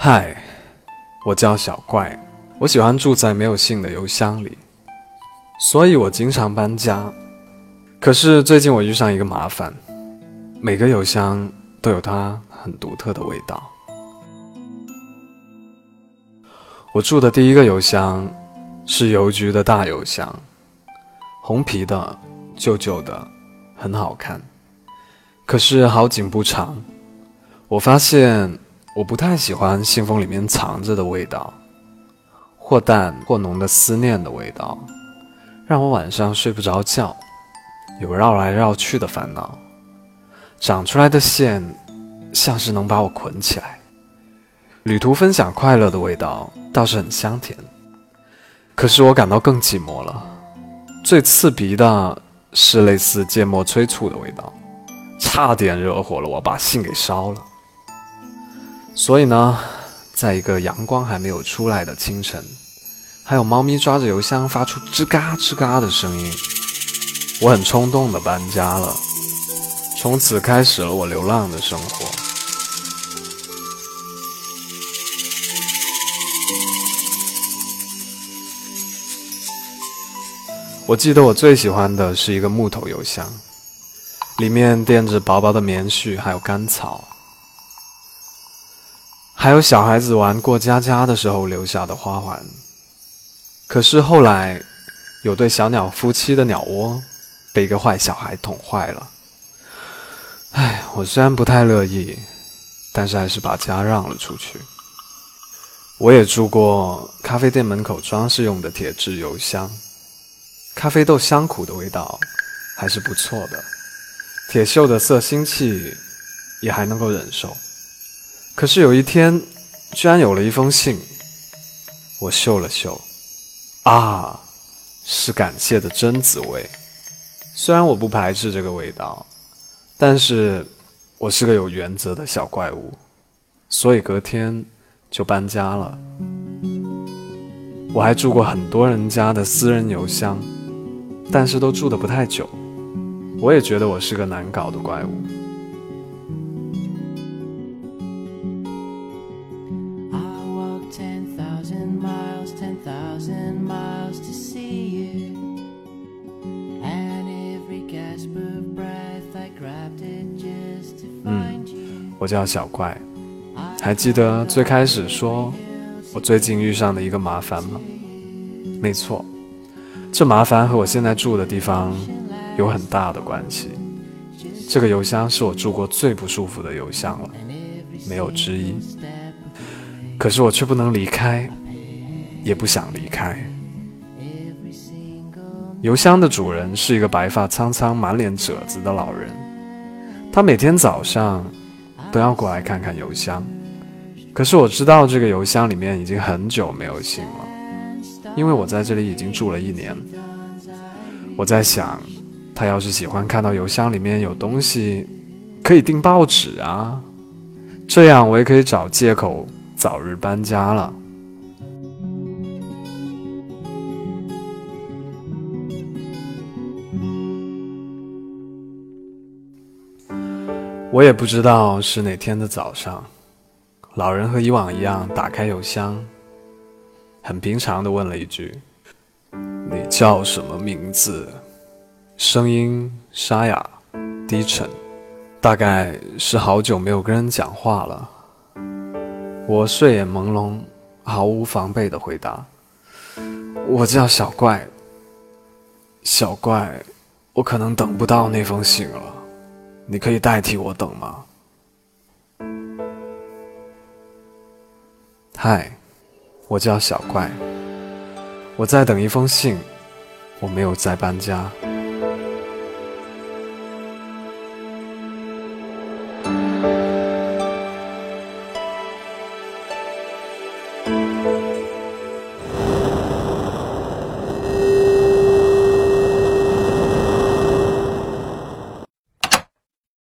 嗨我叫小怪，我喜欢住在没有信的邮箱里，所以我经常搬家。可是最近我遇上一个麻烦，每个邮箱都有它很独特的味道。我住的第一个邮箱是邮局的大邮箱，红皮的，旧旧的，很好看。可是好景不长，我发现我不太喜欢信封里面藏着的味道，或淡或浓的思念的味道，让我晚上睡不着觉，有绕来绕去的烦恼。长出来的线，像是能把我捆起来。旅途分享快乐的味道倒是很香甜，可是我感到更寂寞了。最刺鼻的是类似芥末催促的味道，差点惹火了我，把信给烧了。所以呢，在一个阳光还没有出来的清晨，还有猫咪抓着邮箱发出吱嘎吱嘎的声音，我很冲动的搬家了，从此开始了我流浪的生活。我记得我最喜欢的是一个木头邮箱，里面垫着薄薄的棉絮，还有干草，还有小孩子玩过家家的时候留下的花环。可是后来，有对小鸟夫妻的鸟窝被一个坏小孩捅坏了。唉，我虽然不太乐意，但是还是把家让了出去。我也住过咖啡店门口装饰用的铁质邮箱。咖啡豆香苦的味道还是不错的，铁锈的色腥气也还能够忍受。可是有一天，居然有了一封信，我嗅了嗅，啊，是感谢的榛子味。虽然我不排斥这个味道，但是我是个有原则的小怪物，所以隔天就搬家了。我还住过很多人家的私人邮箱。但是都住的不太久，我也觉得我是个难搞的怪物。嗯，我叫小怪，还记得最开始说我最近遇上的一个麻烦吗？没错。这麻烦和我现在住的地方有很大的关系。这个邮箱是我住过最不舒服的邮箱了，没有之一。可是我却不能离开，也不想离开。邮箱的主人是一个白发苍苍、满脸褶子的老人，他每天早上都要过来看看邮箱。可是我知道这个邮箱里面已经很久没有信了。因为我在这里已经住了一年，我在想，他要是喜欢看到邮箱里面有东西，可以订报纸啊，这样我也可以找借口早日搬家了。我也不知道是哪天的早上，老人和以往一样打开邮箱。很平常的问了一句：“你叫什么名字？”声音沙哑、低沉，大概是好久没有跟人讲话了。我睡眼朦胧，毫无防备的回答：“我叫小怪。”小怪，我可能等不到那封信了，你可以代替我等吗？嗨。我叫小怪，我在等一封信，我没有在搬家。